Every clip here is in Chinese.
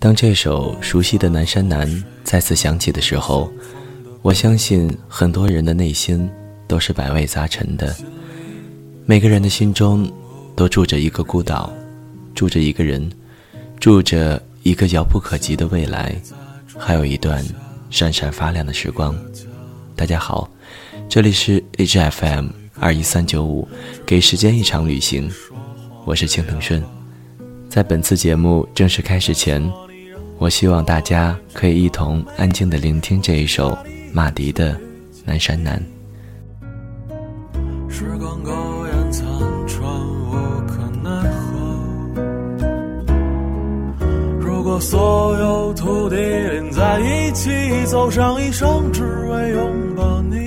当这首熟悉的《南山南》再次响起的时候，我相信很多人的内心都是百味杂陈的。每个人的心中都住着一个孤岛，住着一个人，住着一个遥不可及的未来，还有一段闪闪发亮的时光。大家好，这里是 H F M 二一三九五，给时间一场旅行，我是青藤顺。在本次节目正式开始前。我希望大家可以一同安静的聆听这一首马迪的《南山南》。时光苟延残喘，无可奈何。如果所有土地连在一起，走上一生，只为拥抱你，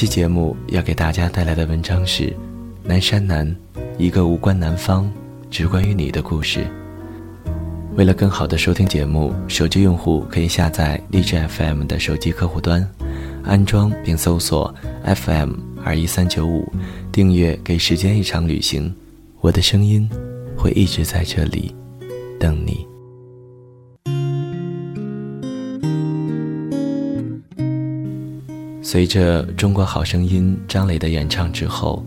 期节目要给大家带来的文章是《南山南》，一个无关南方，只关于你的故事。为了更好的收听节目，手机用户可以下载荔枝 FM 的手机客户端，安装并搜索 FM 二一三九五，订阅《给时间一场旅行》，我的声音会一直在这里等你。随着《中国好声音》张磊的演唱之后，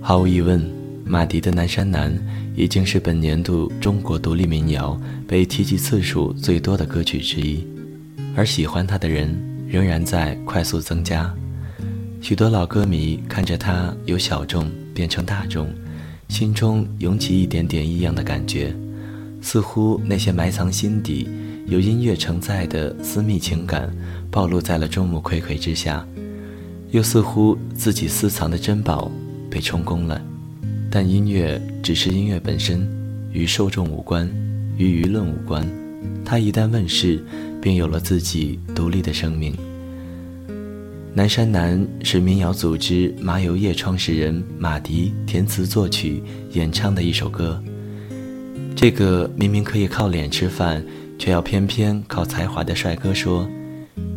毫无疑问，马迪的《南山南》已经是本年度中国独立民谣被提及次数最多的歌曲之一，而喜欢他的人仍然在快速增加。许多老歌迷看着他由小众变成大众，心中涌起一点点异样的感觉，似乎那些埋藏心底、有音乐承载的私密情感暴露在了众目睽睽之下，又似乎自己私藏的珍宝被充公了。但音乐只是音乐本身，与受众无关，与舆论无关。它一旦问世，便有了自己独立的生命。南山南是民谣组织麻油叶创始人马迪填词作曲演唱的一首歌。这个明明可以靠脸吃饭，却要偏偏靠才华的帅哥说：“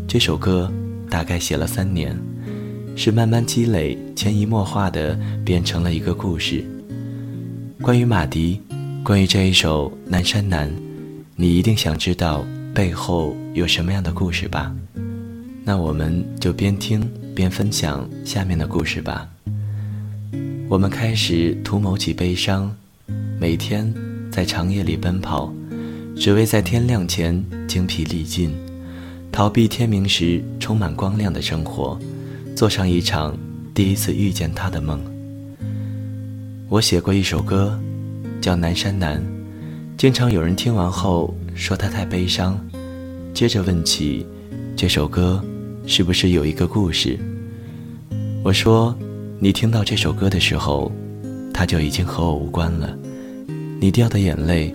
这首歌大概写了三年，是慢慢积累、潜移默化的变成了一个故事。关于马迪，关于这一首《南山南》，你一定想知道背后有什么样的故事吧？”那我们就边听边分享下面的故事吧。我们开始图谋起悲伤，每天在长夜里奔跑，只为在天亮前精疲力尽，逃避天明时充满光亮的生活，做上一场第一次遇见他的梦。我写过一首歌，叫《南山南》，经常有人听完后说它太悲伤，接着问起这首歌。是不是有一个故事？我说，你听到这首歌的时候，它就已经和我无关了。你掉的眼泪，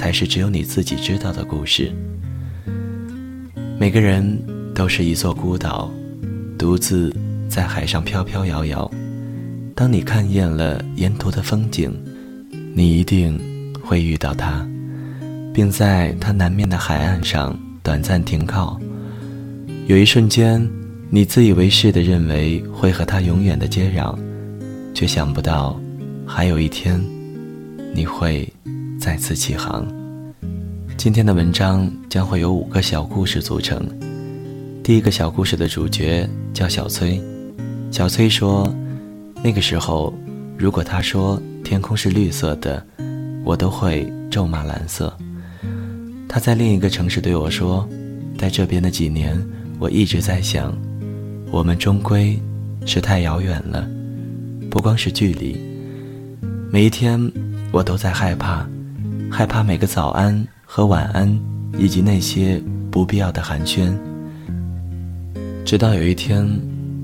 才是只有你自己知道的故事。每个人都是一座孤岛，独自在海上飘飘摇摇。当你看厌了沿途的风景，你一定会遇到他，并在他南面的海岸上短暂停靠。有一瞬间，你自以为是的认为会和他永远的接壤，却想不到，还有一天，你会再次起航。今天的文章将会有五个小故事组成。第一个小故事的主角叫小崔。小崔说：“那个时候，如果他说天空是绿色的，我都会咒骂蓝色。”他在另一个城市对我说：“在这边的几年。”我一直在想，我们终归是太遥远了，不光是距离。每一天，我都在害怕，害怕每个早安和晚安，以及那些不必要的寒暄。直到有一天，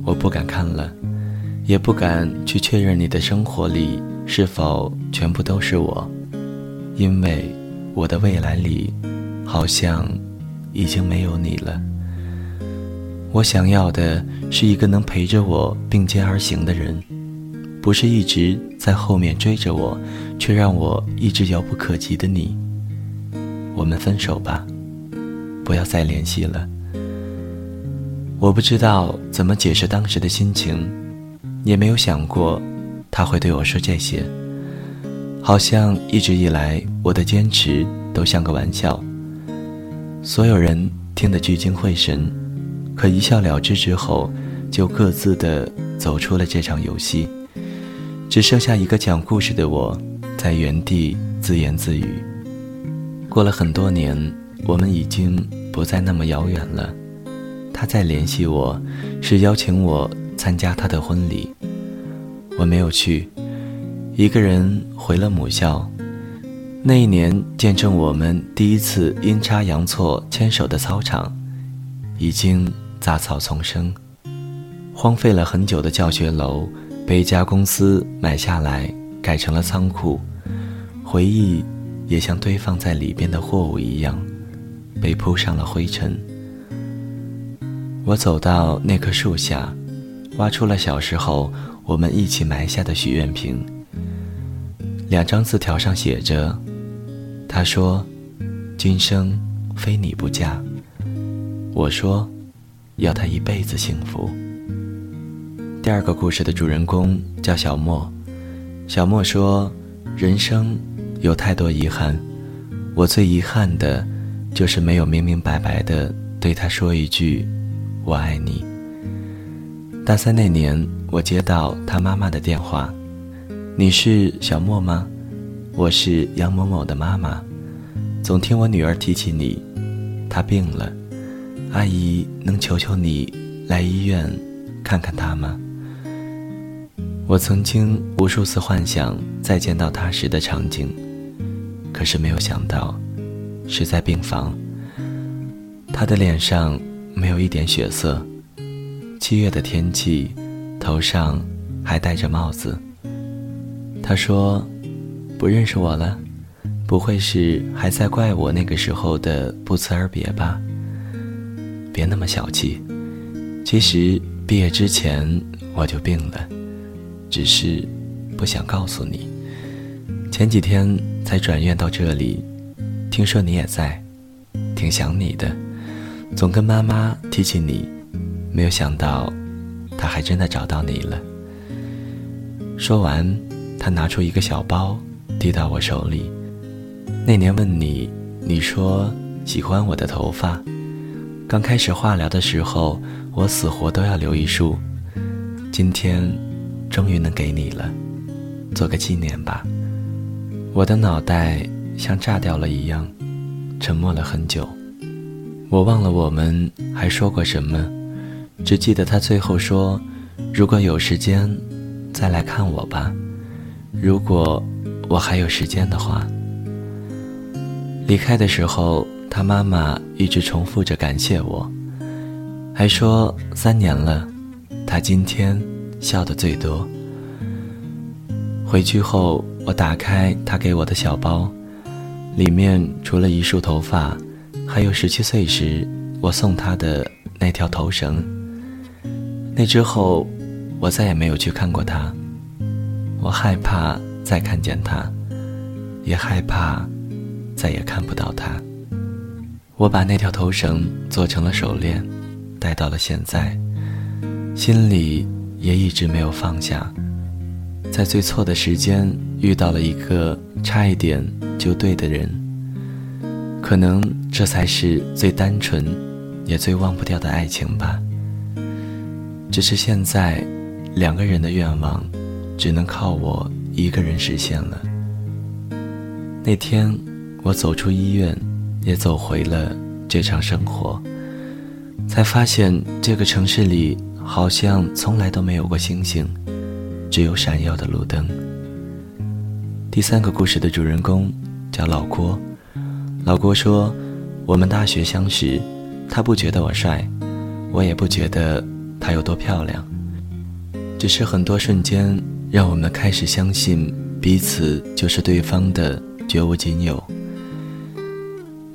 我不敢看了，也不敢去确认你的生活里是否全部都是我，因为我的未来里，好像已经没有你了。我想要的是一个能陪着我并肩而行的人，不是一直在后面追着我，却让我一直遥不可及的你。我们分手吧，不要再联系了。我不知道怎么解释当时的心情，也没有想过他会对我说这些。好像一直以来我的坚持都像个玩笑，所有人听得聚精会神。可一笑了之之后，就各自的走出了这场游戏，只剩下一个讲故事的我，在原地自言自语。过了很多年，我们已经不再那么遥远了。他在联系我，是邀请我参加他的婚礼，我没有去，一个人回了母校。那一年，见证我们第一次阴差阳错牵手的操场，已经。杂草丛生，荒废了很久的教学楼被一家公司买下来，改成了仓库。回忆也像堆放在里边的货物一样，被铺上了灰尘。我走到那棵树下，挖出了小时候我们一起埋下的许愿瓶。两张字条上写着：“他说，今生非你不嫁。”我说。要他一辈子幸福。第二个故事的主人公叫小莫。小莫说：“人生有太多遗憾，我最遗憾的，就是没有明明白白的对他说一句‘我爱你’。”大三那年，我接到他妈妈的电话：“你是小莫吗？我是杨某某的妈妈，总听我女儿提起你，她病了，阿姨能求求你来医院看看她吗？”我曾经无数次幻想再见到他时的场景，可是没有想到，是在病房。他的脸上没有一点血色，七月的天气，头上还戴着帽子。他说：“不认识我了，不会是还在怪我那个时候的不辞而别吧？别那么小气，其实毕业之前我就病了。”只是不想告诉你。前几天才转院到这里，听说你也在，挺想你的，总跟妈妈提起你，没有想到，他还真的找到你了。说完，他拿出一个小包，递到我手里。那年问你，你说喜欢我的头发。刚开始化疗的时候，我死活都要留一束。今天。终于能给你了，做个纪念吧。我的脑袋像炸掉了一样，沉默了很久。我忘了我们还说过什么，只记得他最后说：“如果有时间，再来看我吧。如果我还有时间的话。”离开的时候，他妈妈一直重复着感谢我，还说三年了，他今天。笑的最多。回去后，我打开他给我的小包，里面除了一束头发，还有十七岁时我送他的那条头绳。那之后，我再也没有去看过他。我害怕再看见他，也害怕再也看不到他。我把那条头绳做成了手链，戴到了现在，心里。也一直没有放下，在最错的时间遇到了一个差一点就对的人，可能这才是最单纯，也最忘不掉的爱情吧。只是现在，两个人的愿望，只能靠我一个人实现了。那天，我走出医院，也走回了这场生活，才发现这个城市里。好像从来都没有过星星，只有闪耀的路灯。第三个故事的主人公叫老郭。老郭说：“我们大学相识，他不觉得我帅，我也不觉得他有多漂亮，只是很多瞬间让我们开始相信彼此就是对方的绝无仅有。”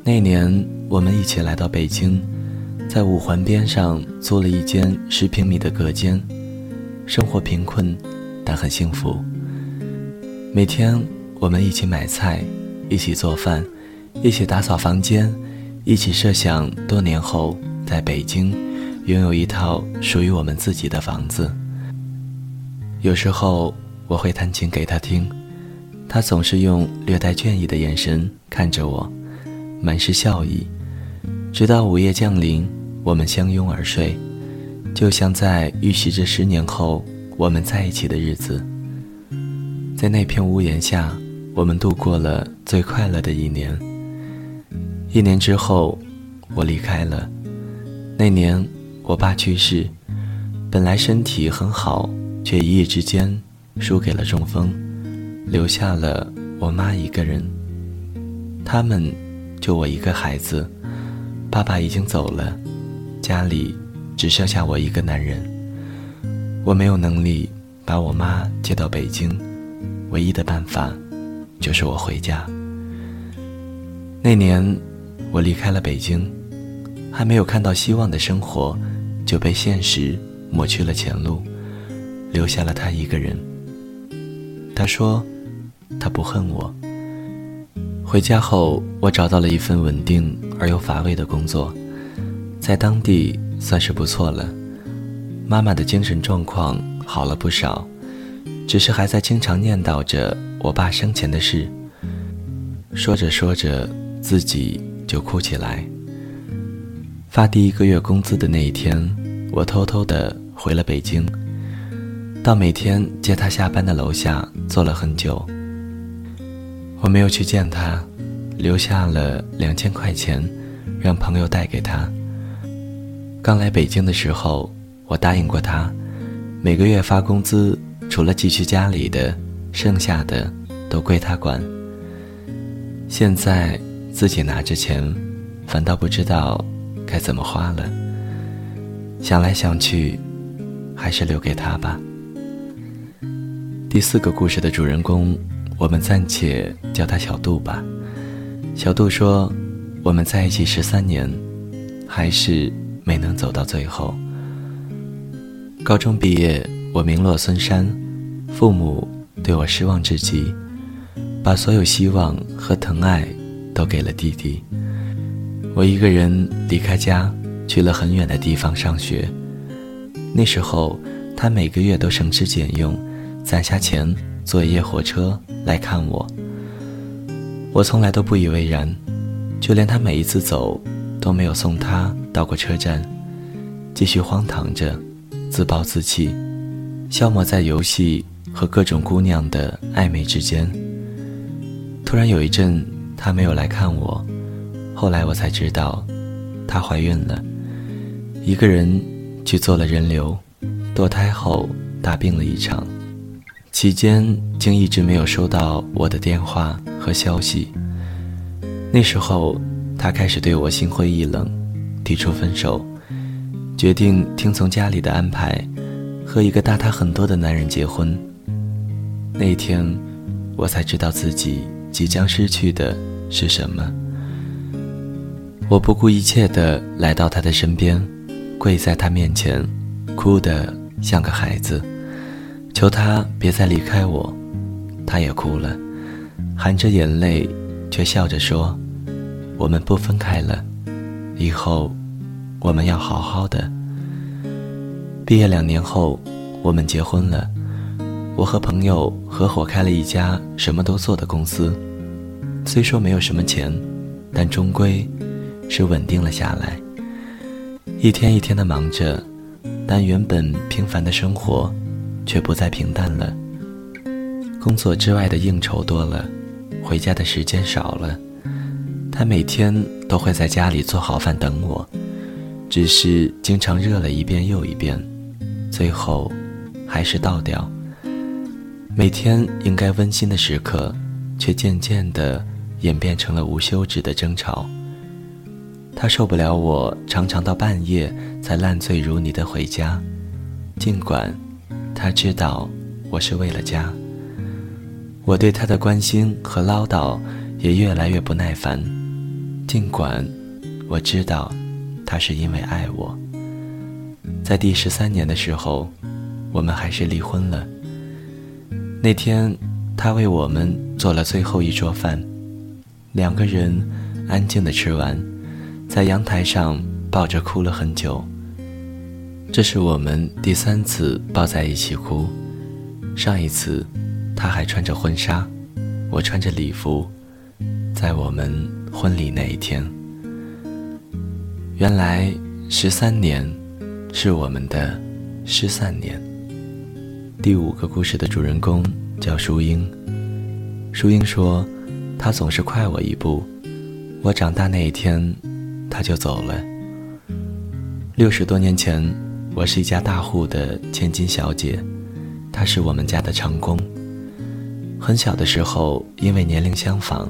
那年我们一起来到北京。在五环边上租了一间十平米的隔间，生活贫困，但很幸福。每天我们一起买菜，一起做饭，一起打扫房间，一起设想多年后在北京拥有一套属于我们自己的房子。有时候我会弹琴给他听，他总是用略带倦意的眼神看着我，满是笑意。直到午夜降临。我们相拥而睡，就像在预习着十年后我们在一起的日子。在那片屋檐下，我们度过了最快乐的一年。一年之后，我离开了。那年，我爸去世，本来身体很好，却一夜之间输给了中风，留下了我妈一个人。他们就我一个孩子，爸爸已经走了。家里只剩下我一个男人，我没有能力把我妈接到北京，唯一的办法就是我回家。那年我离开了北京，还没有看到希望的生活就被现实抹去了前路，留下了他一个人。他说他不恨我。回家后，我找到了一份稳定而又乏味的工作。在当地算是不错了，妈妈的精神状况好了不少，只是还在经常念叨着我爸生前的事。说着说着，自己就哭起来。发第一个月工资的那一天，我偷偷的回了北京，到每天接他下班的楼下坐了很久。我没有去见他，留下了两千块钱，让朋友带给他。刚来北京的时候，我答应过他，每个月发工资，除了寄去家里的，剩下的都归他管。现在自己拿着钱，反倒不知道该怎么花了。想来想去，还是留给他吧。第四个故事的主人公。我们暂且叫他小杜吧。小杜说：“我们在一起十三年，还是没能走到最后。高中毕业，我名落孙山，父母对我失望至极，把所有希望和疼爱都给了弟弟。我一个人离开家，去了很远的地方上学。那时候，他每个月都省吃俭用，攒下钱。”坐一夜火车来看我，我从来都不以为然，就连他每一次走都没有送他到过车站，继续荒唐着，自暴自弃，消磨在游戏和各种姑娘的暧昧之间。突然有一阵他没有来看我，后来我才知道，她怀孕了，一个人去做了人流，堕胎后大病了一场。期间竟一直没有收到我的电话和消息。那时候，他开始对我心灰意冷，提出分手，决定听从家里的安排，和一个大他很多的男人结婚。那天，我才知道自己即将失去的是什么。我不顾一切的来到他的身边，跪在他面前，哭得像个孩子。求他别再离开我，他也哭了，含着眼泪，却笑着说：“我们不分开了，以后我们要好好的。”毕业两年后，我们结婚了。我和朋友合伙开了一家什么都做的公司，虽说没有什么钱，但终归是稳定了下来。一天一天的忙着，但原本平凡的生活。却不再平淡了。工作之外的应酬多了，回家的时间少了。他每天都会在家里做好饭等我，只是经常热了一遍又一遍，最后还是倒掉。每天应该温馨的时刻，却渐渐的演变成了无休止的争吵。他受不了我常常到半夜才烂醉如泥的回家，尽管。他知道我是为了家，我对他的关心和唠叨也越来越不耐烦。尽管我知道他是因为爱我，在第十三年的时候，我们还是离婚了。那天，他为我们做了最后一桌饭，两个人安静的吃完，在阳台上抱着哭了很久。这是我们第三次抱在一起哭，上一次，他还穿着婚纱，我穿着礼服，在我们婚礼那一天。原来十三年，是我们的失散年。第五个故事的主人公叫淑英，淑英说，他总是快我一步，我长大那一天，他就走了。六十多年前。我是一家大户的千金小姐，他是我们家的长工。很小的时候，因为年龄相仿，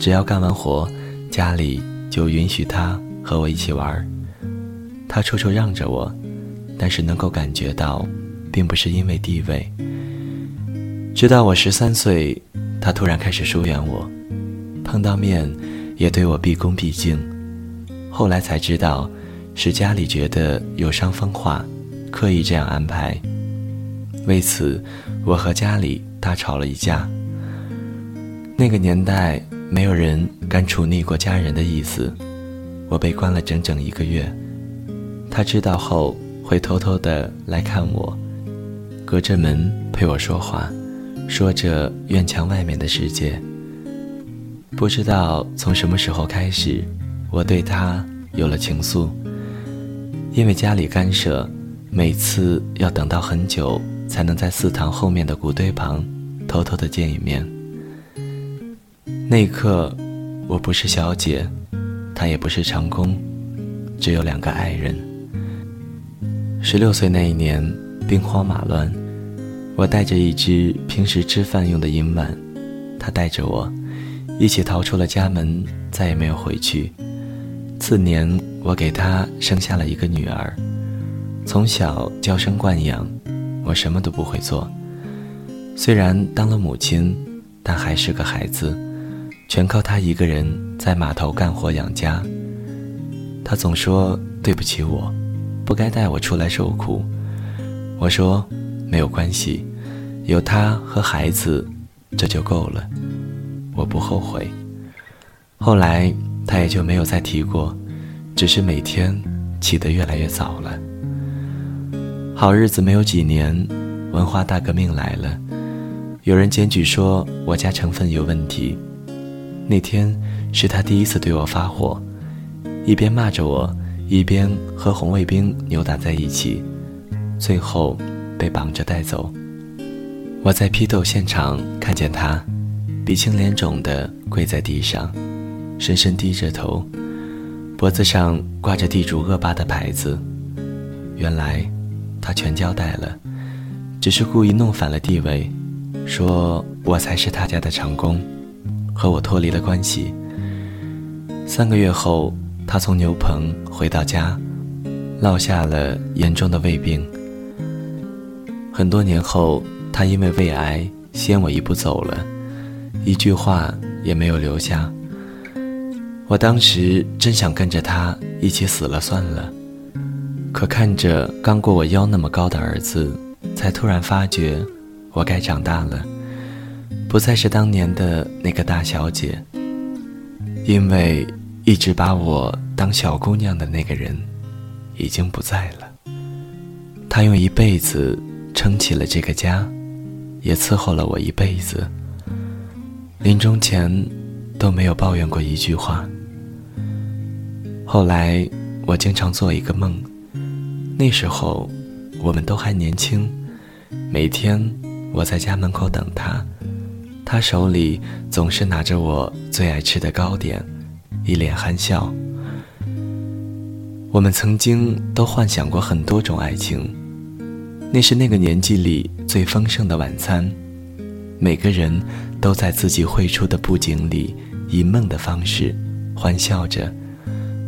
只要干完活，家里就允许他和我一起玩儿。他处处让着我，但是能够感觉到，并不是因为地位。直到我十三岁，他突然开始疏远我，碰到面也对我毕恭毕敬。后来才知道。是家里觉得有伤风化，刻意这样安排。为此，我和家里大吵了一架。那个年代，没有人敢处逆过家人的意思。我被关了整整一个月。他知道后，会偷偷的来看我。隔着门陪我说话，说着院墙外面的世界。不知道从什么时候开始，我对他有了情愫。因为家里干涉，每次要等到很久才能在祠堂后面的谷堆旁偷偷的见一面。那一刻，我不是小姐，她也不是长工，只有两个爱人。十六岁那一年，兵荒马乱，我带着一只平时吃饭用的银碗，他带着我。一起逃出了家门，再也没有回去。次年，我给他生下了一个女儿，从小娇生惯养，我什么都不会做。虽然当了母亲，但还是个孩子，全靠他一个人在码头干活养家。他总说对不起我，不该带我出来受苦。我说没有关系，有他和孩子，这就够了。我不后悔。后来他也就没有再提过，只是每天起得越来越早了。好日子没有几年，文化大革命来了，有人检举说我家成分有问题。那天是他第一次对我发火，一边骂着我，一边和红卫兵扭打在一起，最后被绑着带走。我在批斗现场看见他。鼻青脸肿的跪在地上，深深低着头，脖子上挂着地主恶霸的牌子。原来，他全交代了，只是故意弄反了地位，说我才是他家的长工，和我脱离了关系。三个月后，他从牛棚回到家，落下了严重的胃病。很多年后，他因为胃癌先我一步走了。一句话也没有留下。我当时真想跟着他一起死了算了，可看着刚过我腰那么高的儿子，才突然发觉我该长大了，不再是当年的那个大小姐。因为一直把我当小姑娘的那个人，已经不在了。他用一辈子撑起了这个家，也伺候了我一辈子。临终前都没有抱怨过一句话。后来我经常做一个梦，那时候我们都还年轻，每天我在家门口等他，他手里总是拿着我最爱吃的糕点，一脸憨笑。我们曾经都幻想过很多种爱情，那是那个年纪里最丰盛的晚餐。每个人都在自己绘出的布景里，以梦的方式欢笑着，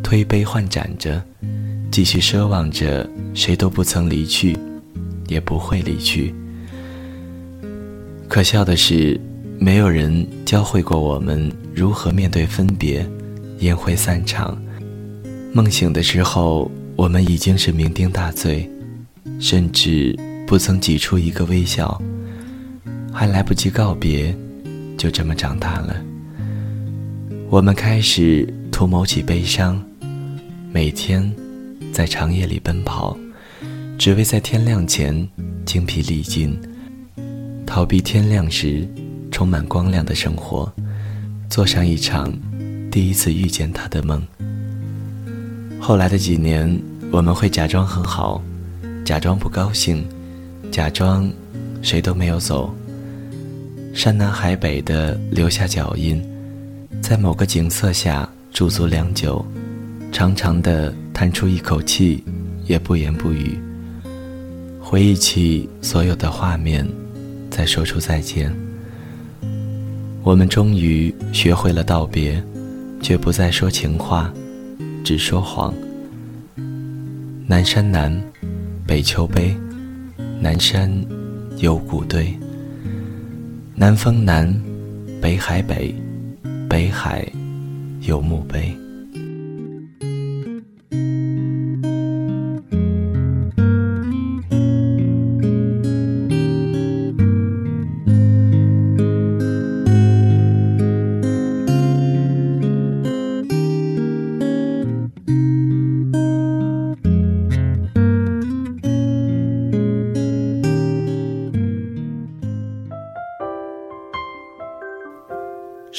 推杯换盏着，继续奢望着谁都不曾离去，也不会离去。可笑的是，没有人教会过我们如何面对分别，烟灰散场。梦醒的时候，我们已经是酩酊大醉，甚至不曾挤出一个微笑。还来不及告别，就这么长大了。我们开始图谋起悲伤，每天在长夜里奔跑，只为在天亮前精疲力尽，逃避天亮时充满光亮的生活，做上一场第一次遇见他的梦。后来的几年，我们会假装很好，假装不高兴，假装谁都没有走。山南海北的留下脚印，在某个景色下驻足良久，长长的叹出一口气，也不言不语。回忆起所有的画面，再说出再见。我们终于学会了道别，却不再说情话，只说谎。南山南，北秋悲，南山有古堆。南风南，北海北，北海有墓碑。